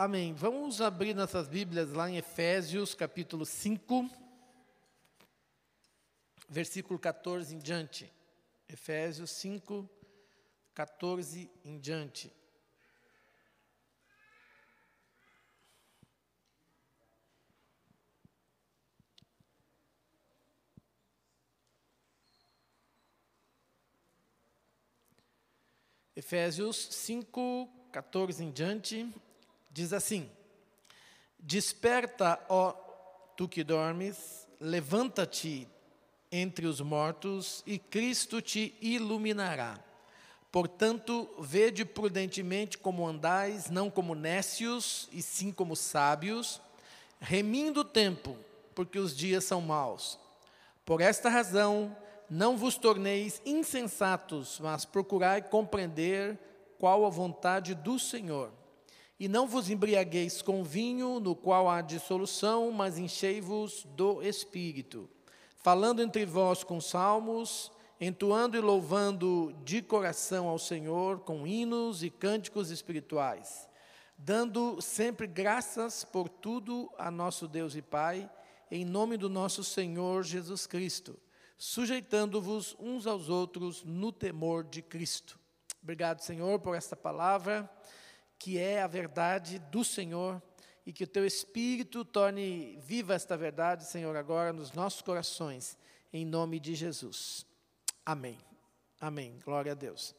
Amém. Vamos abrir nossas Bíblias lá em Efésios, capítulo 5, versículo 14 em diante. Efésios 5, 14 em diante. Efésios 5, 14 em diante, diz assim: Desperta, ó tu que dormes, levanta-te entre os mortos e Cristo te iluminará. Portanto, vede prudentemente como andais, não como nécios, e sim como sábios, remindo o tempo, porque os dias são maus. Por esta razão, não vos torneis insensatos, mas procurai compreender qual a vontade do Senhor. E não vos embriagueis com vinho, no qual há dissolução, mas enchei-vos do Espírito, falando entre vós com salmos, entoando e louvando de coração ao Senhor com hinos e cânticos espirituais, dando sempre graças por tudo a nosso Deus e Pai, em nome do nosso Senhor Jesus Cristo, sujeitando-vos uns aos outros no temor de Cristo. Obrigado, Senhor, por esta palavra, que é a verdade do Senhor, e que o teu Espírito torne viva esta verdade, Senhor, agora nos nossos corações, em nome de Jesus. Amém. Amém. Glória a Deus.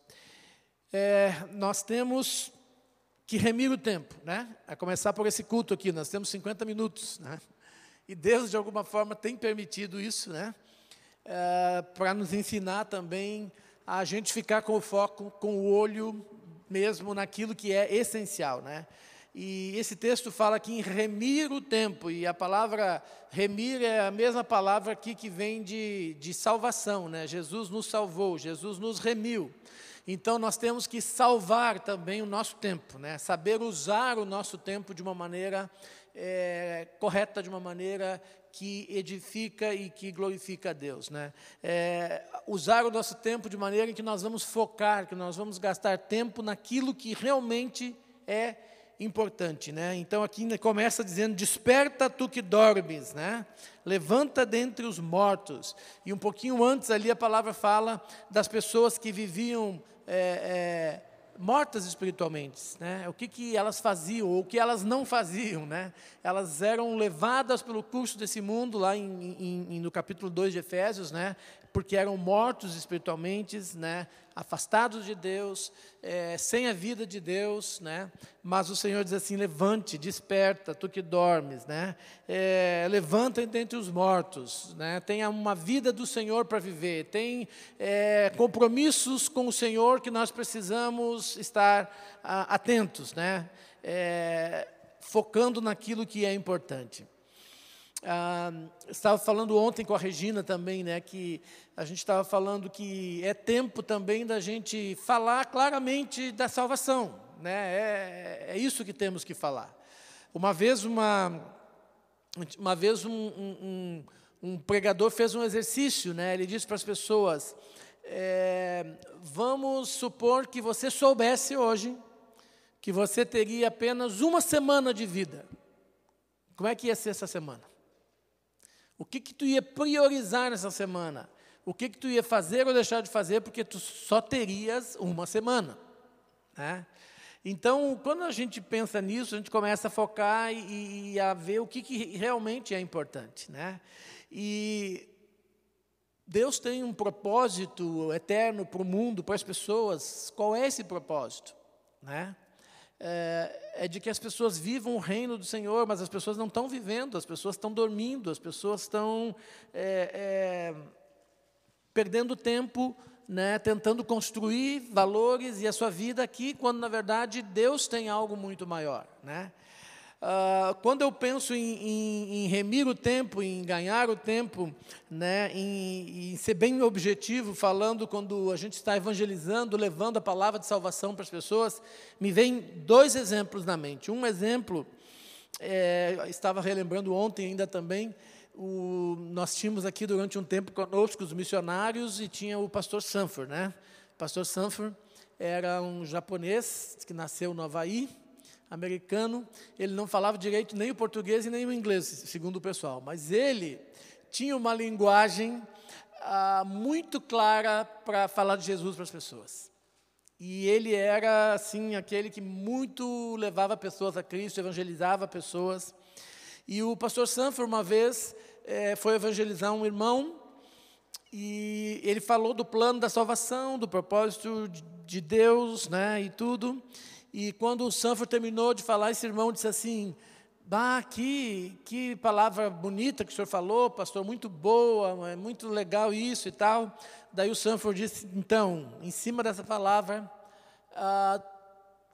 É, nós temos que remir o tempo, né? A começar por esse culto aqui, nós temos 50 minutos, né? E Deus, de alguma forma, tem permitido isso, né? É, para nos ensinar também a gente ficar com o foco, com o olho mesmo naquilo que é essencial, né? E esse texto fala aqui em remir o tempo, e a palavra remir é a mesma palavra aqui que vem de, de salvação, né? Jesus nos salvou, Jesus nos remiu. Então nós temos que salvar também o nosso tempo, né? Saber usar o nosso tempo de uma maneira é, correta, de uma maneira que edifica e que glorifica a Deus. Né? É, usar o nosso tempo de maneira em que nós vamos focar, que nós vamos gastar tempo naquilo que realmente é importante. Né? Então aqui começa dizendo: Desperta tu que dormes, né? levanta dentre os mortos. E um pouquinho antes ali a palavra fala das pessoas que viviam. É, é, mortas espiritualmente, né? O que, que elas faziam ou o que elas não faziam, né? Elas eram levadas pelo curso desse mundo lá em, em, no capítulo 2 de Efésios, né? Porque eram mortos espiritualmente, né? Afastados de Deus, é, sem a vida de Deus, né? Mas o Senhor diz assim: levante, desperta, tu que dormes, né? É, levanta dentre os mortos, né? Tenha uma vida do Senhor para viver, tem é, compromissos com o Senhor que nós precisamos estar a, atentos, né? É, focando naquilo que é importante. Ah, estava falando ontem com a Regina também, né, que a gente estava falando que é tempo também da gente falar claramente da salvação, né, é, é isso que temos que falar. Uma vez, uma, uma vez um, um, um pregador fez um exercício, né, ele disse para as pessoas, é, vamos supor que você soubesse hoje que você teria apenas uma semana de vida. Como é que ia ser essa semana? O que, que tu ia priorizar nessa semana? O que, que tu ia fazer ou deixar de fazer, porque tu só terias uma semana. Né? Então, quando a gente pensa nisso, a gente começa a focar e, e a ver o que, que realmente é importante. Né? E Deus tem um propósito eterno para o mundo, para as pessoas. Qual é esse propósito? Né? é, é, de que as pessoas vivam o reino do Senhor, mas as pessoas não estão vivendo, as pessoas estão dormindo, as pessoas estão é, é, perdendo tempo, né, tentando construir valores e a sua vida aqui, quando na verdade Deus tem algo muito maior. Né? Uh, quando eu penso em, em, em, remir o tempo, em ganhar o tempo, né, em, em, ser bem objetivo, falando quando a gente está evangelizando, levando a palavra de salvação para as pessoas, me vem dois exemplos na mente. Um exemplo, é, estava relembrando ontem ainda também, o, nós tínhamos aqui durante um tempo conosco os missionários e tinha o pastor Sanford. Né? O pastor Sanford era um japonês que nasceu no Havaí, americano, ele não falava direito nem o português e nem o inglês, segundo o pessoal, mas ele tinha uma linguagem ah, muito clara para falar de Jesus para as pessoas. E ele era, assim, aquele que muito levava pessoas a Cristo, evangelizava pessoas. E o pastor Sanford, uma vez, é, foi evangelizar um irmão e ele falou do plano da salvação, do propósito de Deus, né, e tudo. E quando o Sanford terminou de falar, esse irmão disse assim: Bah, que, que palavra bonita que o senhor falou, pastor, muito boa, é muito legal isso e tal. Daí o Sanford disse: Então, em cima dessa palavra, ah,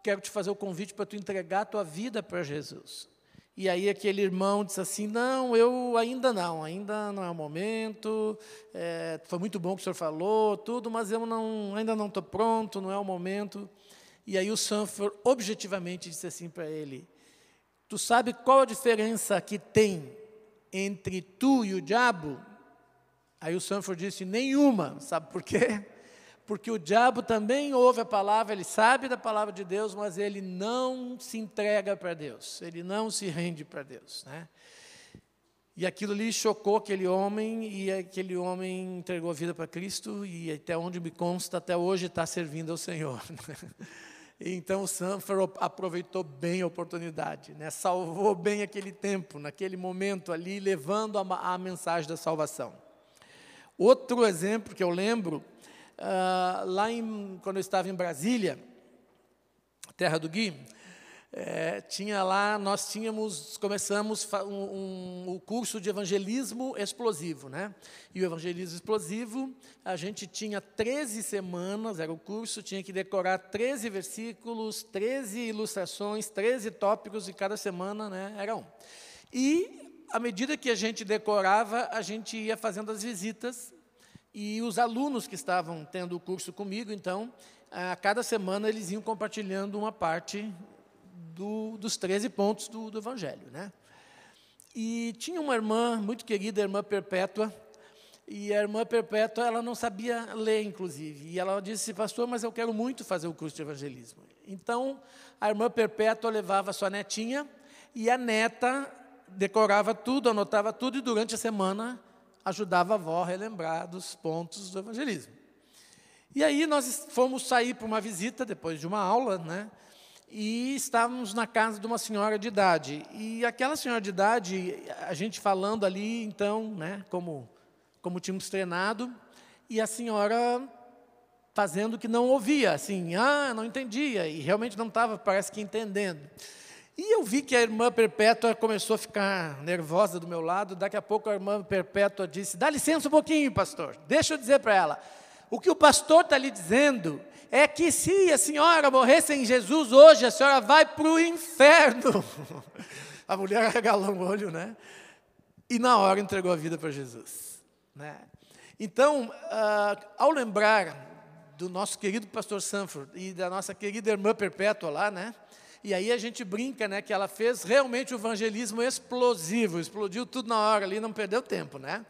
quero te fazer o convite para tu entregar a tua vida para Jesus. E aí aquele irmão disse assim: Não, eu ainda não, ainda não é o momento. É, foi muito bom que o senhor falou, tudo, mas eu não, ainda não estou pronto, não é o momento. E aí o Sanford objetivamente disse assim para ele: Tu sabe qual a diferença que tem entre tu e o diabo? Aí o Sanford disse: Nenhuma. Sabe por quê? Porque o diabo também ouve a palavra, ele sabe da palavra de Deus, mas ele não se entrega para Deus, ele não se rende para Deus. Né? E aquilo ali chocou aquele homem, e aquele homem entregou a vida para Cristo, e até onde me consta, até hoje está servindo ao Senhor. Então Sanford aproveitou bem a oportunidade, né? salvou bem aquele tempo, naquele momento ali, levando a, a mensagem da salvação. Outro exemplo que eu lembro, uh, lá em, quando eu estava em Brasília, terra do Gui, é, tinha lá, nós tínhamos, começamos um, um, o curso de evangelismo explosivo, né? E o evangelismo explosivo, a gente tinha 13 semanas, era o curso, tinha que decorar 13 versículos, 13 ilustrações, 13 tópicos, e cada semana, né, era um. E, à medida que a gente decorava, a gente ia fazendo as visitas, e os alunos que estavam tendo o curso comigo, então, a cada semana eles iam compartilhando uma parte do, dos 13 pontos do, do Evangelho. Né? E tinha uma irmã muito querida, a irmã Perpétua, e a irmã Perpétua, ela não sabia ler, inclusive. E ela disse, pastor, mas eu quero muito fazer o curso de evangelismo. Então, a irmã Perpétua levava sua netinha, e a neta decorava tudo, anotava tudo, e durante a semana ajudava a avó a relembrar dos pontos do evangelismo. E aí nós fomos sair para uma visita, depois de uma aula, né? E estávamos na casa de uma senhora de idade. E aquela senhora de idade, a gente falando ali, então, né, como, como tínhamos treinado, e a senhora fazendo que não ouvia, assim, ah, não entendia, e realmente não estava, parece que entendendo. E eu vi que a irmã Perpétua começou a ficar nervosa do meu lado, daqui a pouco a irmã Perpétua disse, dá licença um pouquinho, pastor, deixa eu dizer para ela, o que o pastor está lhe dizendo é que se a senhora morrer sem Jesus hoje, a senhora vai para o inferno. A mulher regalou o olho, né? E na hora entregou a vida para Jesus. Né? Então, uh, ao lembrar do nosso querido pastor Sanford e da nossa querida irmã Perpétua lá, né? E aí a gente brinca, né, que ela fez realmente o evangelismo explosivo, explodiu tudo na hora ali, não perdeu tempo, né?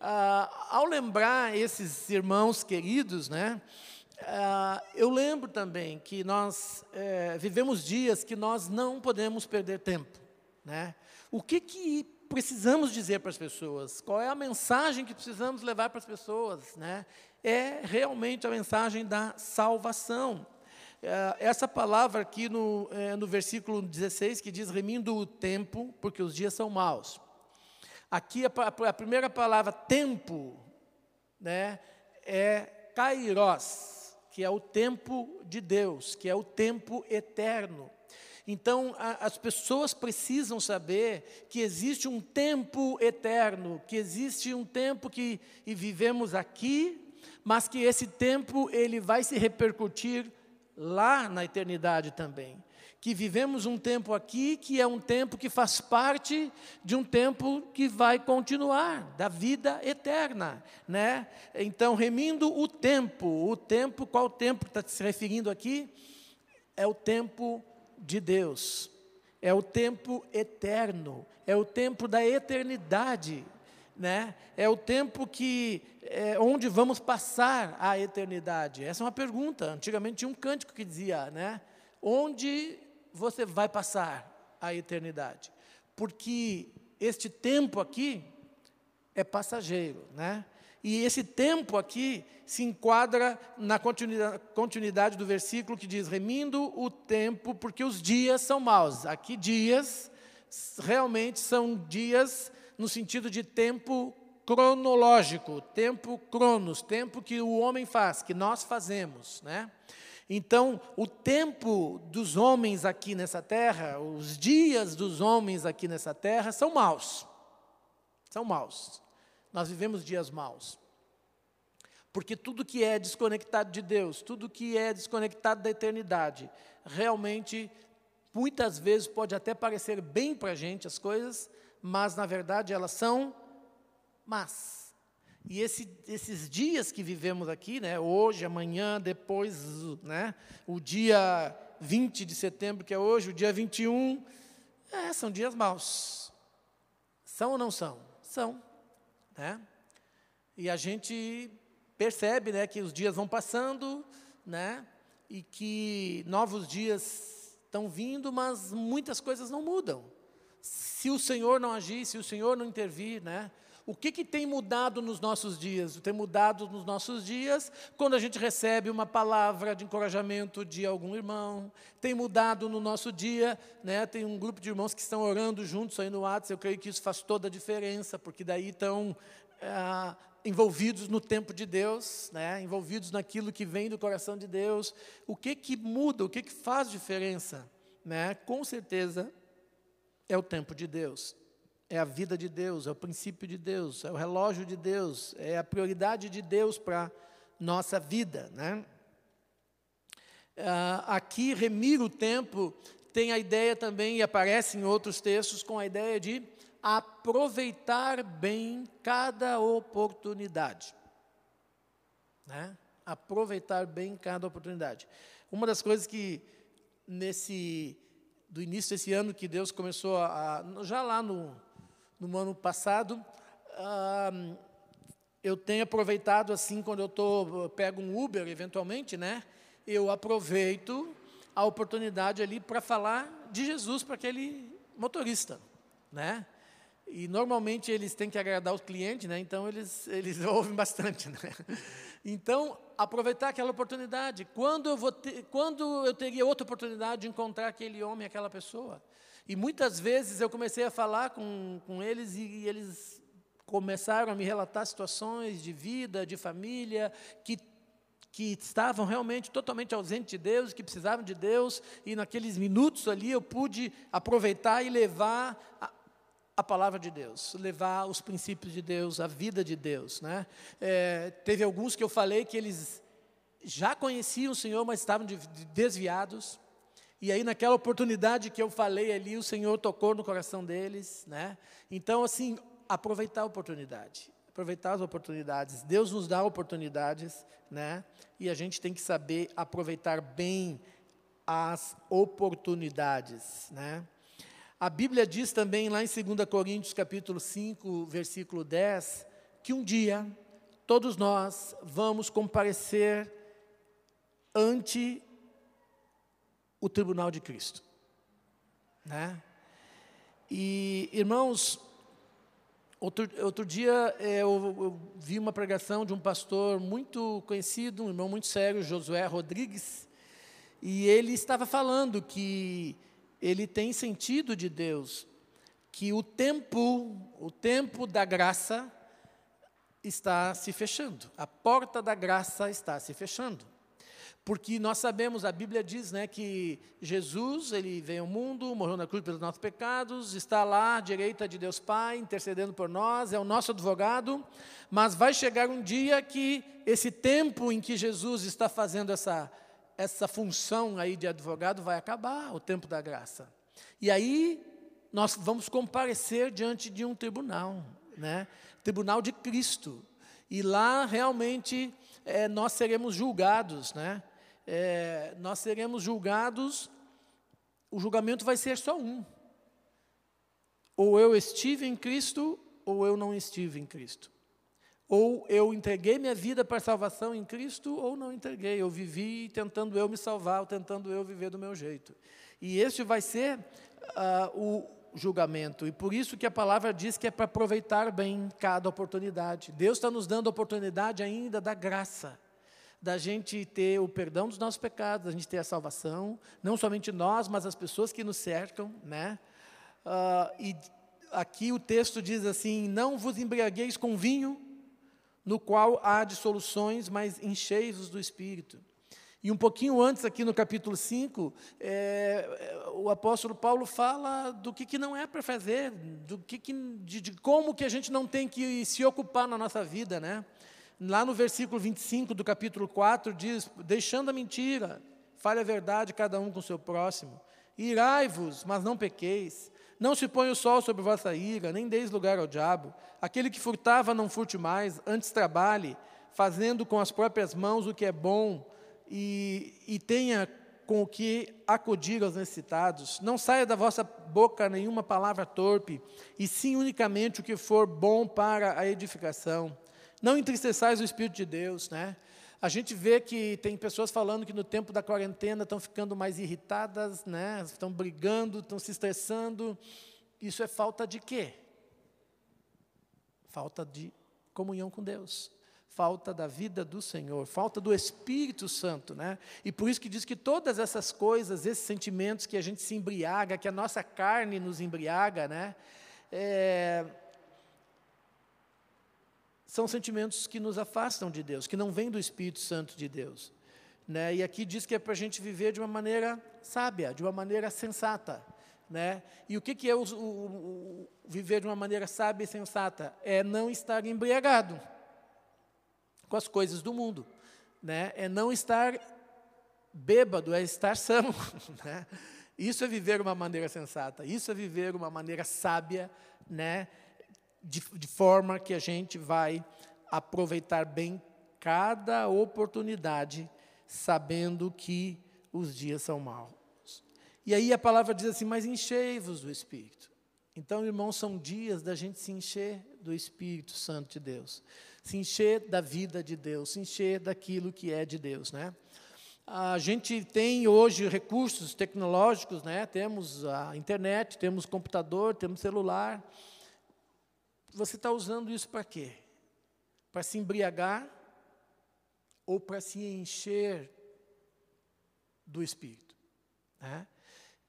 Uh, ao lembrar esses irmãos queridos, né, uh, eu lembro também que nós uh, vivemos dias que nós não podemos perder tempo. Né? O que, que precisamos dizer para as pessoas? Qual é a mensagem que precisamos levar para as pessoas? Né? É realmente a mensagem da salvação. Uh, essa palavra aqui no, eh, no versículo 16, que diz: remindo o tempo, porque os dias são maus. Aqui a, a primeira palavra, tempo, né, é kairos, que é o tempo de Deus, que é o tempo eterno. Então, a, as pessoas precisam saber que existe um tempo eterno, que existe um tempo que e vivemos aqui, mas que esse tempo ele vai se repercutir lá na eternidade também que vivemos um tempo aqui que é um tempo que faz parte de um tempo que vai continuar, da vida eterna, né? Então, remindo o tempo, o tempo, qual tempo está se referindo aqui? É o tempo de Deus, é o tempo eterno, é o tempo da eternidade, né? É o tempo que é, onde vamos passar a eternidade. Essa é uma pergunta. Antigamente tinha um cântico que dizia, né? Onde você vai passar a eternidade. Porque este tempo aqui é passageiro, né? E esse tempo aqui se enquadra na continuidade do versículo que diz: remindo o tempo, porque os dias são maus. Aqui, dias realmente são dias no sentido de tempo cronológico, tempo cronos, tempo que o homem faz, que nós fazemos, né? Então, o tempo dos homens aqui nessa terra, os dias dos homens aqui nessa terra são maus. São maus. Nós vivemos dias maus. Porque tudo que é desconectado de Deus, tudo que é desconectado da eternidade, realmente, muitas vezes pode até parecer bem para a gente as coisas, mas na verdade elas são más. E esse, esses dias que vivemos aqui, né, hoje, amanhã, depois, né, o dia 20 de setembro, que é hoje, o dia 21, é, são dias maus. São ou não são? São. Né? E a gente percebe né, que os dias vão passando, né, e que novos dias estão vindo, mas muitas coisas não mudam. Se o Senhor não agir, se o Senhor não intervir, né, o que, que tem mudado nos nossos dias? Tem mudado nos nossos dias quando a gente recebe uma palavra de encorajamento de algum irmão. Tem mudado no nosso dia, né? tem um grupo de irmãos que estão orando juntos aí no WhatsApp. Eu creio que isso faz toda a diferença, porque daí estão ah, envolvidos no tempo de Deus, né? envolvidos naquilo que vem do coração de Deus. O que, que muda, o que, que faz diferença? Né? Com certeza é o tempo de Deus é a vida de Deus, é o princípio de Deus, é o relógio de Deus, é a prioridade de Deus para nossa vida, né? Ah, aqui, remir o tempo tem a ideia também, e aparece em outros textos, com a ideia de aproveitar bem cada oportunidade. Né? Aproveitar bem cada oportunidade. Uma das coisas que, nesse, do início desse ano, que Deus começou a, já lá no, no ano passado, ah, eu tenho aproveitado assim, quando eu tô, pego um Uber, eventualmente, né? Eu aproveito a oportunidade ali para falar de Jesus para aquele motorista, né? E normalmente eles têm que agradar os clientes, né? Então eles, eles ouvem bastante, né? Então, aproveitar aquela oportunidade. Quando eu, vou ter, quando eu teria outra oportunidade de encontrar aquele homem, aquela pessoa? E muitas vezes eu comecei a falar com, com eles e, e eles começaram a me relatar situações de vida, de família, que que estavam realmente totalmente ausentes de Deus, que precisavam de Deus, e naqueles minutos ali eu pude aproveitar e levar a, a palavra de Deus, levar os princípios de Deus, a vida de Deus. Né? É, teve alguns que eu falei que eles já conheciam o Senhor, mas estavam de, de desviados. E aí, naquela oportunidade que eu falei ali, o Senhor tocou no coração deles, né? Então, assim, aproveitar a oportunidade, aproveitar as oportunidades. Deus nos dá oportunidades, né? E a gente tem que saber aproveitar bem as oportunidades, né? A Bíblia diz também lá em 2 Coríntios capítulo 5, versículo 10, que um dia todos nós vamos comparecer ante o tribunal de Cristo. Né? E, irmãos, outro, outro dia é, eu, eu, vi uma pregação de um pastor muito conhecido, um irmão muito sério, Josué Rodrigues, e ele estava falando que ele tem sentido de Deus, que o tempo, o tempo da graça está se fechando, a porta da graça está se fechando. Porque nós sabemos, a Bíblia diz né, que Jesus, ele veio ao mundo, morreu na cruz pelos nossos pecados, está lá à direita de Deus Pai, intercedendo por nós, é o nosso advogado, mas vai chegar um dia que esse tempo em que Jesus está fazendo essa, essa função aí de advogado vai acabar, o tempo da graça. E aí nós vamos comparecer diante de um tribunal, né? Tribunal de Cristo. E lá realmente é, nós seremos julgados, né? É, nós seremos julgados, o julgamento vai ser só um. Ou eu estive em Cristo, ou eu não estive em Cristo. Ou eu entreguei minha vida para salvação em Cristo, ou não entreguei. Eu vivi tentando eu me salvar, ou tentando eu viver do meu jeito. E este vai ser uh, o julgamento. E por isso que a palavra diz que é para aproveitar bem cada oportunidade. Deus está nos dando a oportunidade ainda da graça, da gente ter o perdão dos nossos pecados, da gente ter a salvação, não somente nós, mas as pessoas que nos cercam, né? Uh, e aqui o texto diz assim: Não vos embriagueis com vinho, no qual há dissoluções, mas enchei-vos do espírito. E um pouquinho antes, aqui no capítulo 5, é, o apóstolo Paulo fala do que, que não é para fazer, do que, que de, de, como que a gente não tem que se ocupar na nossa vida. Né? Lá no versículo 25 do capítulo 4 diz: Deixando a mentira, fale a verdade cada um com o seu próximo. Irai-vos, mas não pequeis. Não se põe o sol sobre vossa ira, nem deis lugar ao diabo. Aquele que furtava, não furte mais, antes trabalhe, fazendo com as próprias mãos o que é bom e, e tenha com o que acudir aos necessitados. Não saia da vossa boca nenhuma palavra torpe, e sim unicamente o que for bom para a edificação. Não entristeçais o Espírito de Deus, né? A gente vê que tem pessoas falando que no tempo da quarentena estão ficando mais irritadas, né? Estão brigando, estão se estressando. Isso é falta de quê? Falta de comunhão com Deus falta da vida do Senhor, falta do Espírito Santo, né? E por isso que diz que todas essas coisas, esses sentimentos que a gente se embriaga, que a nossa carne nos embriaga, né? É, são sentimentos que nos afastam de Deus, que não vêm do Espírito Santo de Deus. Né? E aqui diz que é para a gente viver de uma maneira sábia, de uma maneira sensata. Né? E o que, que é o, o, o, viver de uma maneira sábia e sensata? É não estar embriagado com as coisas do mundo. Né? É não estar bêbado, é estar são. Né? Isso é viver uma maneira sensata, isso é viver uma maneira sábia, né? De, de forma que a gente vai aproveitar bem cada oportunidade, sabendo que os dias são maus. E aí a palavra diz assim: Mas enchei-vos do Espírito. Então, irmãos, são dias da gente se encher do Espírito Santo de Deus se encher da vida de Deus, se encher daquilo que é de Deus, né? A gente tem hoje recursos tecnológicos, né? Temos a internet, temos computador, temos celular. Você está usando isso para quê? Para se embriagar ou para se encher do Espírito? Né?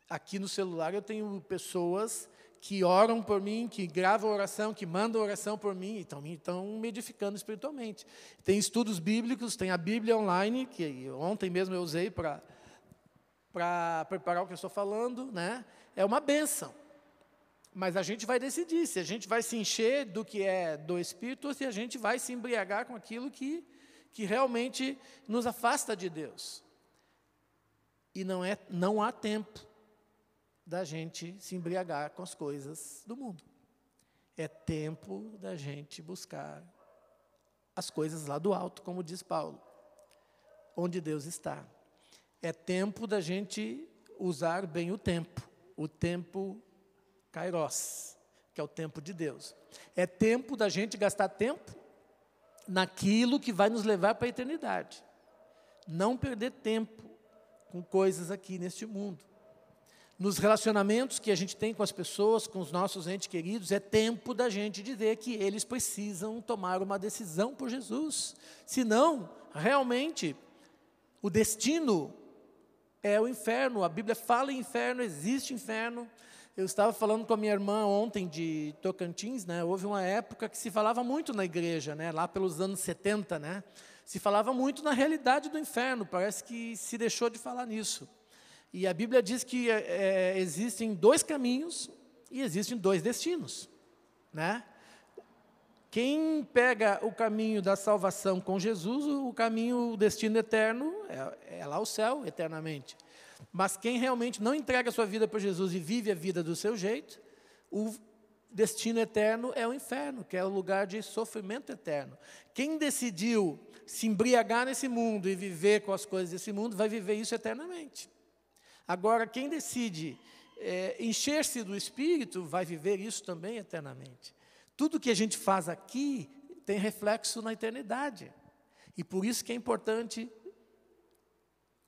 Aqui no celular eu tenho pessoas que oram por mim, que gravam oração, que mandam oração por mim, então estão me edificando espiritualmente. Tem estudos bíblicos, tem a Bíblia online, que ontem mesmo eu usei para preparar o que eu estou falando, né? É uma benção. Mas a gente vai decidir se a gente vai se encher do que é do Espírito ou se a gente vai se embriagar com aquilo que, que realmente nos afasta de Deus. E não, é, não há tempo da gente se embriagar com as coisas do mundo. É tempo da gente buscar as coisas lá do alto, como diz Paulo, onde Deus está. É tempo da gente usar bem o tempo, o tempo kairos, que é o tempo de Deus. É tempo da gente gastar tempo naquilo que vai nos levar para a eternidade. Não perder tempo com coisas aqui neste mundo nos relacionamentos que a gente tem com as pessoas, com os nossos entes queridos, é tempo da gente dizer que eles precisam tomar uma decisão por Jesus. Senão, realmente, o destino é o inferno. A Bíblia fala em inferno, existe inferno. Eu estava falando com a minha irmã ontem de Tocantins, né? Houve uma época que se falava muito na igreja, né? Lá pelos anos 70, né? Se falava muito na realidade do inferno. Parece que se deixou de falar nisso. E a Bíblia diz que é, existem dois caminhos e existem dois destinos. Né? Quem pega o caminho da salvação com Jesus, o caminho, o destino eterno, é, é lá o céu, eternamente. Mas quem realmente não entrega a sua vida para Jesus e vive a vida do seu jeito, o destino eterno é o inferno, que é o lugar de sofrimento eterno. Quem decidiu se embriagar nesse mundo e viver com as coisas desse mundo, vai viver isso eternamente. Agora, quem decide é, encher-se do Espírito vai viver isso também eternamente. Tudo que a gente faz aqui tem reflexo na eternidade. E por isso que é importante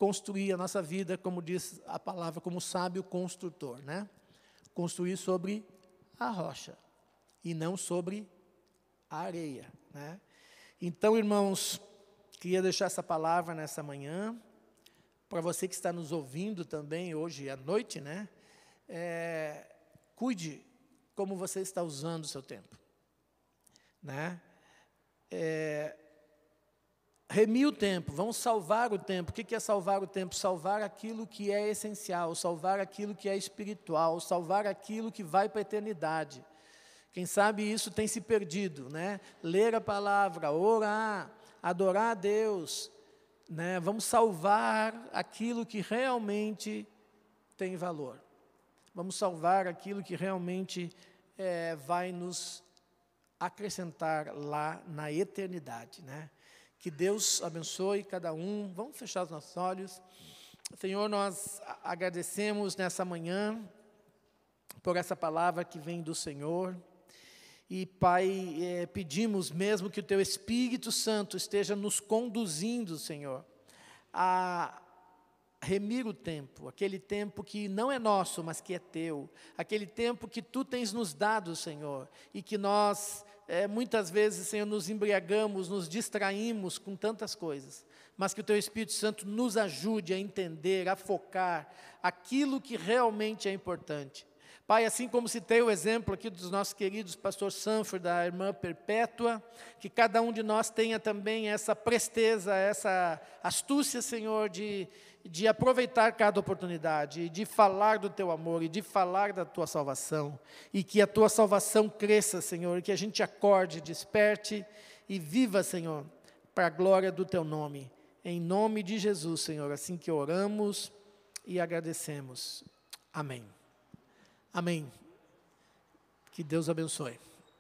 construir a nossa vida, como diz a palavra, como sábio construtor, né? Construir sobre a rocha e não sobre a areia, né? Então, irmãos, queria deixar essa palavra nessa manhã para você que está nos ouvindo também hoje à noite, né? É, cuide como você está usando o seu tempo, né? É, remir o tempo, vamos salvar o tempo. O que é salvar o tempo? Salvar aquilo que é essencial, salvar aquilo que é espiritual, salvar aquilo que vai para a eternidade. Quem sabe isso tem se perdido, né? Ler a palavra, orar, adorar a Deus, né? Vamos salvar aquilo que realmente tem valor. Vamos salvar aquilo que realmente é, vai nos acrescentar lá na eternidade, né? Que Deus abençoe cada um. Vamos fechar os nossos olhos. Senhor, nós agradecemos nessa manhã por essa palavra que vem do Senhor. E, Pai, é, pedimos mesmo que o Teu Espírito Santo esteja nos conduzindo, Senhor, a remir o tempo, aquele tempo que não é nosso, mas que é Teu, aquele tempo que Tu tens nos dado, Senhor, e que nós é, muitas vezes, Senhor, nos embriagamos, nos distraímos com tantas coisas, mas que o Teu Espírito Santo nos ajude a entender, a focar aquilo que realmente é importante. Pai, assim como citei o exemplo aqui dos nossos queridos pastor Sanford, da irmã Perpétua, que cada um de nós tenha também essa presteza, essa astúcia, Senhor, de, de aproveitar cada oportunidade, de falar do teu amor e de falar da tua salvação, e que a tua salvação cresça, Senhor, que a gente acorde, desperte e viva, Senhor, para a glória do teu nome. Em nome de Jesus, Senhor, assim que oramos e agradecemos. Amém. Amém. Que Deus abençoe.